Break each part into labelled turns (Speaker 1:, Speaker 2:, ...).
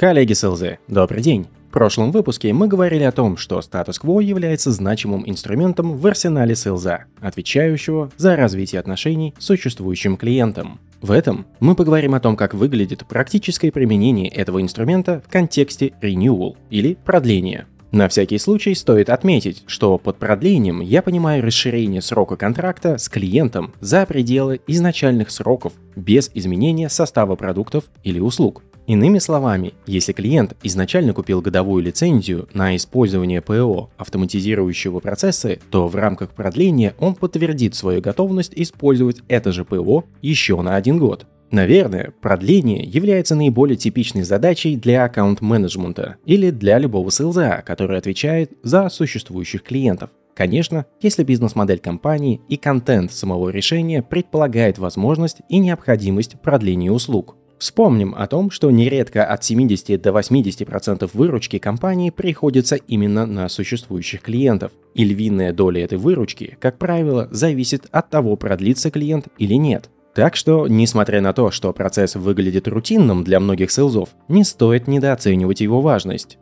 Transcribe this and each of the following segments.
Speaker 1: Коллеги с добрый день! В прошлом выпуске мы говорили о том, что статус-кво является значимым инструментом в арсенале СЛЗа, отвечающего за развитие отношений с существующим клиентом. В этом мы поговорим о том, как выглядит практическое применение этого инструмента в контексте renewal или продления. На всякий случай стоит отметить, что под продлением я понимаю расширение срока контракта с клиентом за пределы изначальных сроков без изменения состава продуктов или услуг. Иными словами, если клиент изначально купил годовую лицензию на использование ПО автоматизирующего процесса, то в рамках продления он подтвердит свою готовность использовать это же ПО еще на один год. Наверное, продление является наиболее типичной задачей для аккаунт-менеджмента или для любого СЛЗА, который отвечает за существующих клиентов. Конечно, если бизнес-модель компании и контент самого решения предполагает возможность и необходимость продления услуг. Вспомним о том, что нередко от 70 до 80% выручки компании приходится именно на существующих клиентов. И львиная доля этой выручки, как правило, зависит от того, продлится клиент или нет. Так что, несмотря на то, что процесс выглядит рутинным для многих селзов, не стоит недооценивать его важность.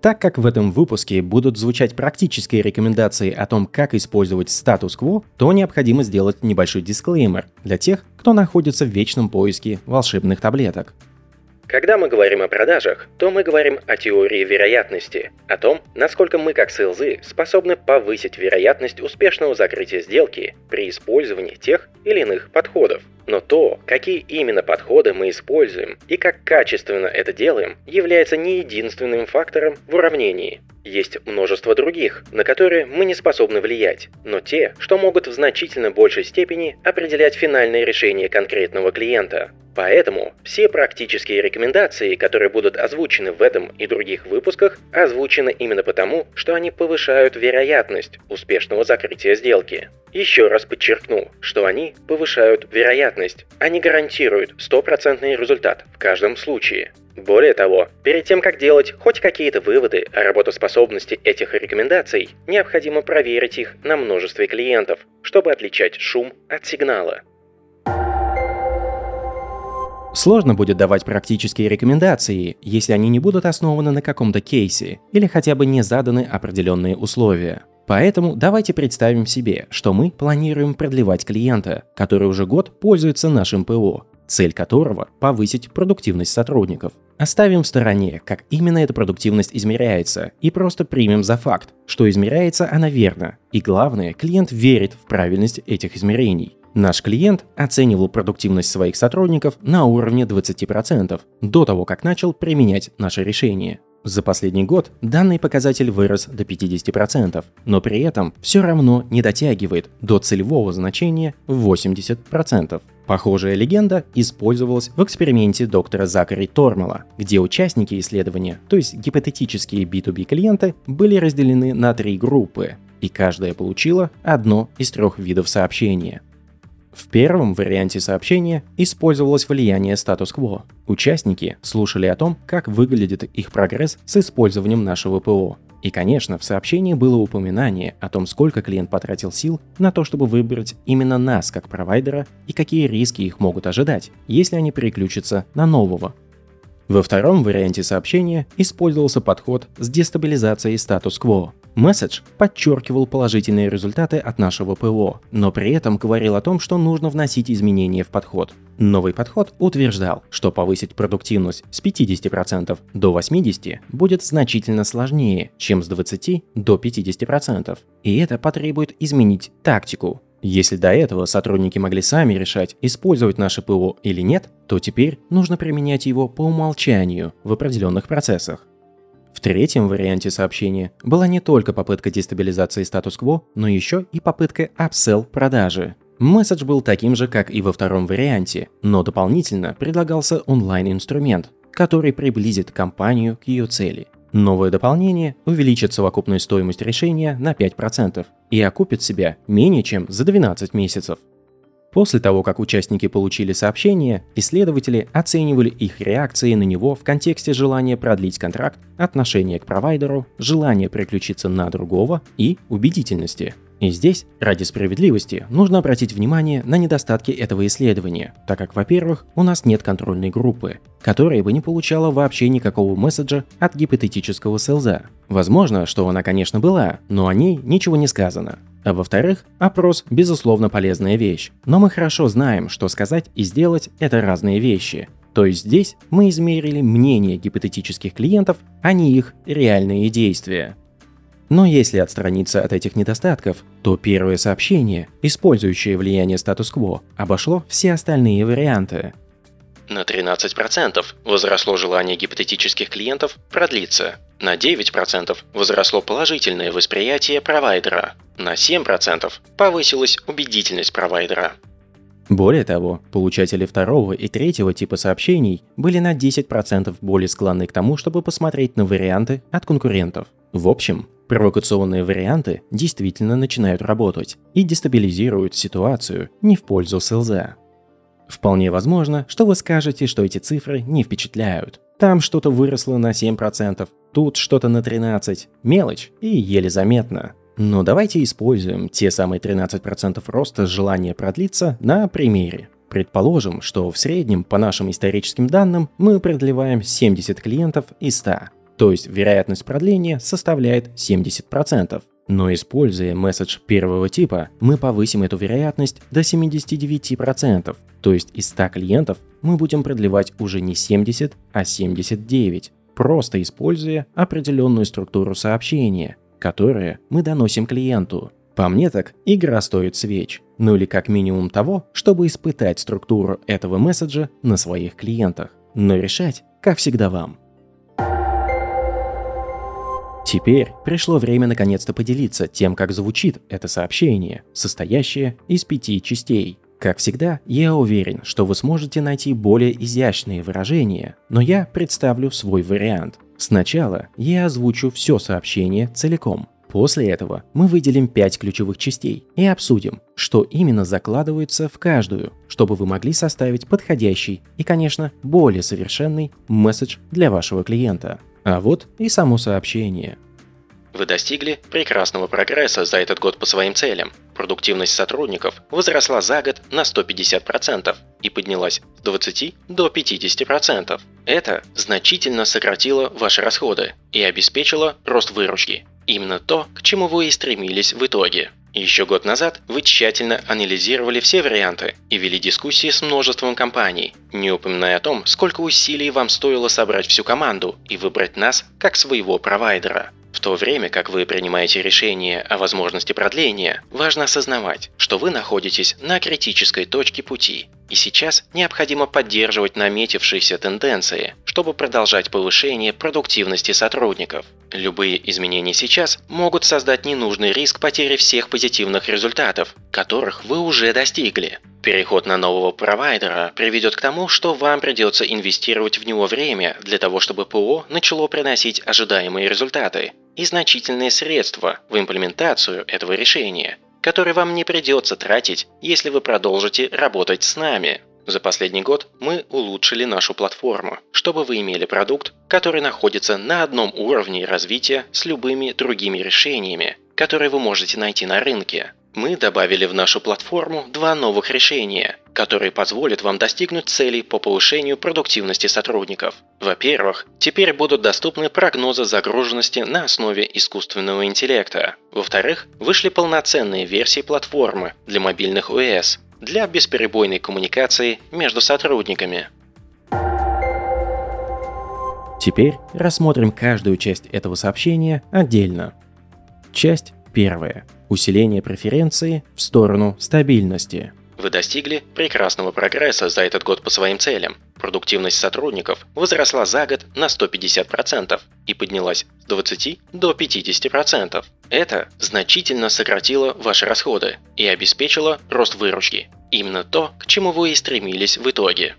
Speaker 1: Так как в этом выпуске будут звучать практические рекомендации о том, как использовать статус-кво, то необходимо сделать небольшой дисклеймер для тех, кто находится в вечном поиске волшебных таблеток.
Speaker 2: Когда мы говорим о продажах, то мы говорим о теории вероятности, о том, насколько мы как селзы способны повысить вероятность успешного закрытия сделки при использовании тех или иных подходов. Но то, какие именно подходы мы используем и как качественно это делаем, является не единственным фактором в уравнении. Есть множество других, на которые мы не способны влиять, но те, что могут в значительно большей степени определять финальное решение конкретного клиента. Поэтому все практические рекомендации, которые будут озвучены в этом и других выпусках, озвучены именно потому, что они повышают вероятность успешного закрытия сделки. Еще раз подчеркну, что они повышают вероятность, они гарантируют стопроцентный результат в каждом случае. Более того, перед тем, как делать хоть какие-то выводы о работоспособности этих рекомендаций, необходимо проверить их на множестве клиентов, чтобы отличать шум от сигнала.
Speaker 1: Сложно будет давать практические рекомендации, если они не будут основаны на каком-то кейсе или хотя бы не заданы определенные условия. Поэтому давайте представим себе, что мы планируем продлевать клиента, который уже год пользуется нашим ПО, цель которого – повысить продуктивность сотрудников. Оставим в стороне, как именно эта продуктивность измеряется, и просто примем за факт, что измеряется она верно. И главное, клиент верит в правильность этих измерений. Наш клиент оценивал продуктивность своих сотрудников на уровне 20% до того, как начал применять наше решение. За последний год данный показатель вырос до 50%, но при этом все равно не дотягивает до целевого значения в 80%. Похожая легенда использовалась в эксперименте доктора Закари Тормала, где участники исследования, то есть гипотетические B2B клиенты, были разделены на три группы, и каждая получила одно из трех видов сообщения – в первом варианте сообщения использовалось влияние статус-кво. Участники слушали о том, как выглядит их прогресс с использованием нашего ПО. И, конечно, в сообщении было упоминание о том, сколько клиент потратил сил на то, чтобы выбрать именно нас как провайдера и какие риски их могут ожидать, если они переключатся на нового. Во втором варианте сообщения использовался подход с дестабилизацией статус-кво. Месседж подчеркивал положительные результаты от нашего ПО, но при этом говорил о том, что нужно вносить изменения в подход. Новый подход утверждал, что повысить продуктивность с 50% до 80% будет значительно сложнее, чем с 20% до 50%. И это потребует изменить тактику. Если до этого сотрудники могли сами решать, использовать наше ПО или нет, то теперь нужно применять его по умолчанию в определенных процессах. В третьем варианте сообщения была не только попытка дестабилизации статус-кво, но еще и попытка апсел продажи. Месседж был таким же, как и во втором варианте, но дополнительно предлагался онлайн-инструмент, который приблизит компанию к ее цели. Новое дополнение увеличит совокупную стоимость решения на 5% и окупит себя менее чем за 12 месяцев. После того, как участники получили сообщение, исследователи оценивали их реакции на него в контексте желания продлить контракт, отношения к провайдеру, желания переключиться на другого и убедительности. И здесь, ради справедливости, нужно обратить внимание на недостатки этого исследования, так как, во-первых, у нас нет контрольной группы, которая бы не получала вообще никакого месседжа от гипотетического селза. Возможно, что она, конечно, была, но о ней ничего не сказано. А во-вторых, опрос – безусловно полезная вещь. Но мы хорошо знаем, что сказать и сделать – это разные вещи. То есть здесь мы измерили мнение гипотетических клиентов, а не их реальные действия. Но если отстраниться от этих недостатков, то первое сообщение, использующее влияние статус-кво, обошло все остальные варианты.
Speaker 2: На 13% возросло желание гипотетических клиентов продлиться. На 9% возросло положительное восприятие провайдера. На 7% повысилась убедительность провайдера.
Speaker 1: Более того, получатели второго и третьего типа сообщений были на 10% более склонны к тому, чтобы посмотреть на варианты от конкурентов. В общем, Провокационные варианты действительно начинают работать и дестабилизируют ситуацию не в пользу СЛЗ. Вполне возможно, что вы скажете, что эти цифры не впечатляют. Там что-то выросло на 7%, тут что-то на 13%, мелочь и еле заметно. Но давайте используем те самые 13% роста желания продлиться на примере. Предположим, что в среднем, по нашим историческим данным, мы продлеваем 70 клиентов из 100. То есть вероятность продления составляет 70%. Но используя месседж первого типа, мы повысим эту вероятность до 79%. То есть из 100 клиентов мы будем продлевать уже не 70, а 79, просто используя определенную структуру сообщения, которое мы доносим клиенту. По мне так, игра стоит свеч. Ну или как минимум того, чтобы испытать структуру этого месседжа на своих клиентах. Но решать, как всегда, вам. Теперь пришло время наконец-то поделиться тем, как звучит это сообщение, состоящее из пяти частей. Как всегда, я уверен, что вы сможете найти более изящные выражения, но я представлю свой вариант. Сначала я озвучу все сообщение целиком. После этого мы выделим 5 ключевых частей и обсудим, что именно закладывается в каждую, чтобы вы могли составить подходящий и, конечно, более совершенный месседж для вашего клиента. А вот и само сообщение.
Speaker 2: Вы достигли прекрасного прогресса за этот год по своим целям. Продуктивность сотрудников возросла за год на 150% и поднялась с 20 до 50%. Это значительно сократило ваши расходы и обеспечило рост выручки. Именно то, к чему вы и стремились в итоге. Еще год назад вы тщательно анализировали все варианты и вели дискуссии с множеством компаний, не упоминая о том, сколько усилий вам стоило собрать всю команду и выбрать нас как своего провайдера. В то время как вы принимаете решение о возможности продления, важно осознавать, что вы находитесь на критической точке пути, и сейчас необходимо поддерживать наметившиеся тенденции, чтобы продолжать повышение продуктивности сотрудников. Любые изменения сейчас могут создать ненужный риск потери всех позитивных результатов, которых вы уже достигли. Переход на нового провайдера приведет к тому, что вам придется инвестировать в него время для того, чтобы ПО начало приносить ожидаемые результаты и значительные средства в имплементацию этого решения, которые вам не придется тратить, если вы продолжите работать с нами. За последний год мы улучшили нашу платформу, чтобы вы имели продукт, который находится на одном уровне развития с любыми другими решениями, которые вы можете найти на рынке. Мы добавили в нашу платформу два новых решения, которые позволят вам достигнуть целей по повышению продуктивности сотрудников. Во-первых, теперь будут доступны прогнозы загруженности на основе искусственного интеллекта. Во-вторых, вышли полноценные версии платформы для мобильных ОС для бесперебойной коммуникации между сотрудниками.
Speaker 1: Теперь рассмотрим каждую часть этого сообщения отдельно. Часть первая – усиление преференции в сторону стабильности.
Speaker 2: Вы достигли прекрасного прогресса за этот год по своим целям. Продуктивность сотрудников возросла за год на 150% и поднялась с 20 до 50%. Это значительно сократило ваши расходы и обеспечило рост выручки. Именно то, к чему вы и стремились в итоге.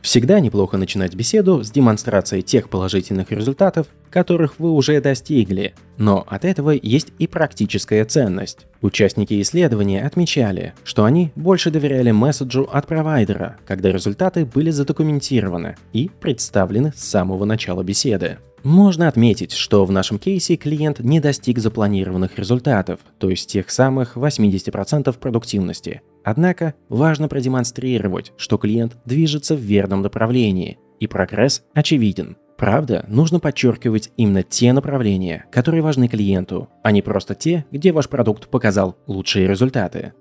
Speaker 1: Всегда неплохо начинать беседу с демонстрацией тех положительных результатов, которых вы уже достигли, но от этого есть и практическая ценность. Участники исследования отмечали, что они больше доверяли месседжу от провайдера, когда результаты были задокументированы и представлены с самого начала беседы. Можно отметить, что в нашем кейсе клиент не достиг запланированных результатов, то есть тех самых 80% продуктивности. Однако важно продемонстрировать, что клиент движется в верном направлении, и прогресс очевиден. Правда, нужно подчеркивать именно те направления, которые важны клиенту, а не просто те, где ваш продукт показал лучшие результаты.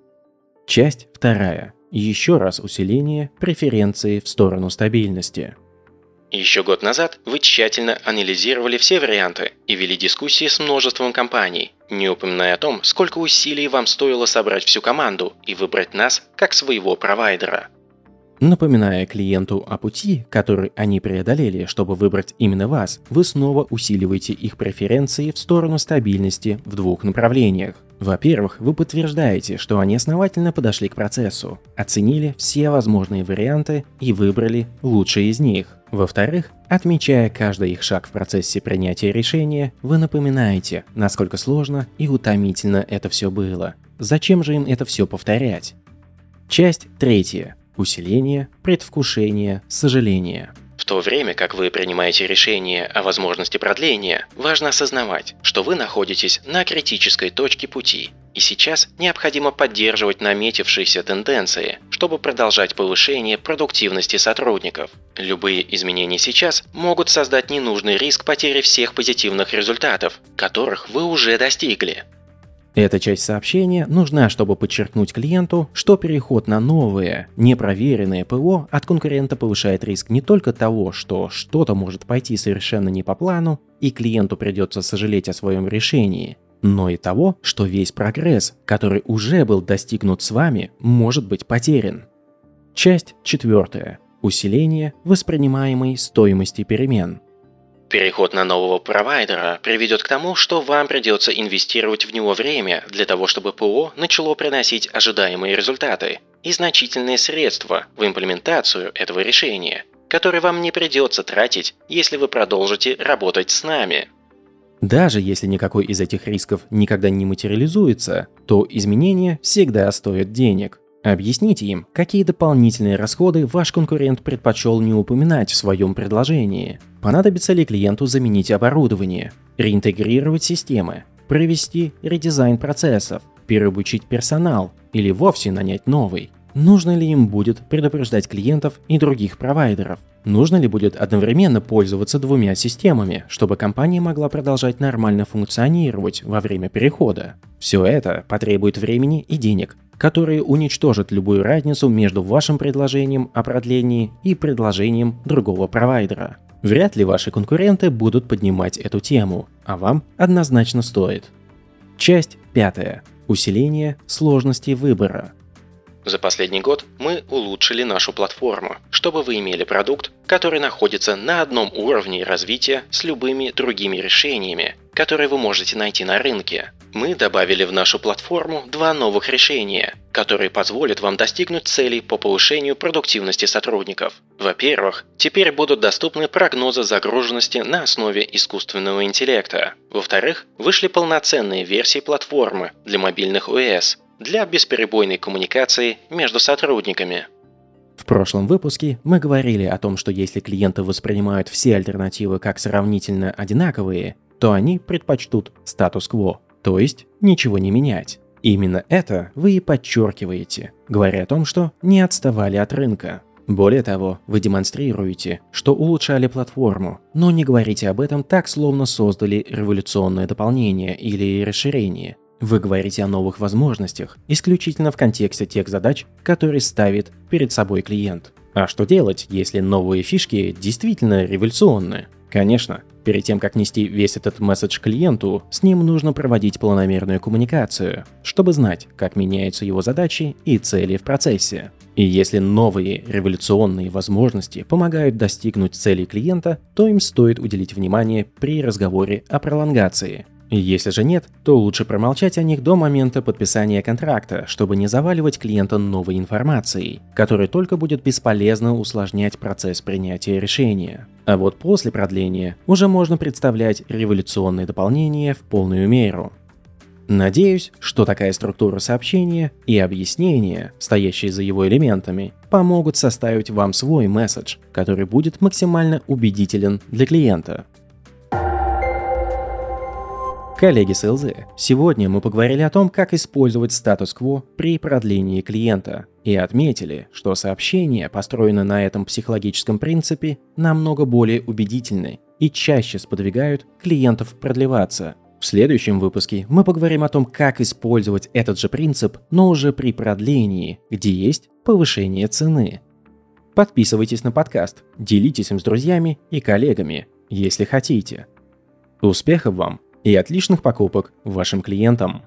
Speaker 1: Часть вторая. Еще раз усиление преференции в сторону стабильности.
Speaker 2: Еще год назад вы тщательно анализировали все варианты и вели дискуссии с множеством компаний, не упоминая о том, сколько усилий вам стоило собрать всю команду и выбрать нас как своего провайдера.
Speaker 1: Напоминая клиенту о пути, который они преодолели, чтобы выбрать именно вас, вы снова усиливаете их преференции в сторону стабильности в двух направлениях. Во-первых, вы подтверждаете, что они основательно подошли к процессу, оценили все возможные варианты и выбрали лучшие из них. Во-вторых, отмечая каждый их шаг в процессе принятия решения, вы напоминаете, насколько сложно и утомительно это все было. Зачем же им это все повторять? Часть третья. Усиление, предвкушение, сожаление.
Speaker 2: В то время как вы принимаете решение о возможности продления, важно осознавать, что вы находитесь на критической точке пути, и сейчас необходимо поддерживать наметившиеся тенденции, чтобы продолжать повышение продуктивности сотрудников. Любые изменения сейчас могут создать ненужный риск потери всех позитивных результатов, которых вы уже достигли.
Speaker 1: Эта часть сообщения нужна, чтобы подчеркнуть клиенту, что переход на новое, непроверенное ПО от конкурента повышает риск не только того, что что-то может пойти совершенно не по плану, и клиенту придется сожалеть о своем решении, но и того, что весь прогресс, который уже был достигнут с вами, может быть потерян. Часть четвертая. Усиление воспринимаемой стоимости перемен –
Speaker 2: Переход на нового провайдера приведет к тому, что вам придется инвестировать в него время для того, чтобы ПО начало приносить ожидаемые результаты и значительные средства в имплементацию этого решения, которые вам не придется тратить, если вы продолжите работать с нами.
Speaker 1: Даже если никакой из этих рисков никогда не материализуется, то изменения всегда стоят денег – Объясните им, какие дополнительные расходы ваш конкурент предпочел не упоминать в своем предложении. Понадобится ли клиенту заменить оборудование, реинтегрировать системы, провести редизайн процессов, переобучить персонал или вовсе нанять новый. Нужно ли им будет предупреждать клиентов и других провайдеров? Нужно ли будет одновременно пользоваться двумя системами, чтобы компания могла продолжать нормально функционировать во время перехода? Все это потребует времени и денег, которые уничтожат любую разницу между вашим предложением о продлении и предложением другого провайдера. Вряд ли ваши конкуренты будут поднимать эту тему, а вам однозначно стоит. Часть пятая. Усиление сложности выбора.
Speaker 2: За последний год мы улучшили нашу платформу, чтобы вы имели продукт, который находится на одном уровне развития с любыми другими решениями, которые вы можете найти на рынке. Мы добавили в нашу платформу два новых решения, которые позволят вам достигнуть целей по повышению продуктивности сотрудников. Во-первых, теперь будут доступны прогнозы загруженности на основе искусственного интеллекта. Во-вторых, вышли полноценные версии платформы для мобильных ОС, для бесперебойной коммуникации между сотрудниками.
Speaker 1: В прошлом выпуске мы говорили о том, что если клиенты воспринимают все альтернативы как сравнительно одинаковые, то они предпочтут статус-кво, то есть ничего не менять. Именно это вы и подчеркиваете, говоря о том, что не отставали от рынка. Более того, вы демонстрируете, что улучшали платформу, но не говорите об этом так, словно создали революционное дополнение или расширение – вы говорите о новых возможностях исключительно в контексте тех задач, которые ставит перед собой клиент. А что делать, если новые фишки действительно революционные? Конечно, перед тем, как нести весь этот месседж клиенту, с ним нужно проводить планомерную коммуникацию, чтобы знать, как меняются его задачи и цели в процессе. И если новые революционные возможности помогают достигнуть целей клиента, то им стоит уделить внимание при разговоре о пролонгации – если же нет, то лучше промолчать о них до момента подписания контракта, чтобы не заваливать клиента новой информацией, которая только будет бесполезно усложнять процесс принятия решения. А вот после продления уже можно представлять революционные дополнения в полную меру. Надеюсь, что такая структура сообщения и объяснения, стоящие за его элементами, помогут составить вам свой месседж, который будет максимально убедителен для клиента. Коллеги с ЛЗ, сегодня мы поговорили о том, как использовать статус-кво при продлении клиента и отметили, что сообщения, построенные на этом психологическом принципе, намного более убедительны и чаще сподвигают клиентов продлеваться. В следующем выпуске мы поговорим о том, как использовать этот же принцип, но уже при продлении, где есть повышение цены. Подписывайтесь на подкаст, делитесь им с друзьями и коллегами, если хотите. Успехов вам! И отличных покупок вашим клиентам.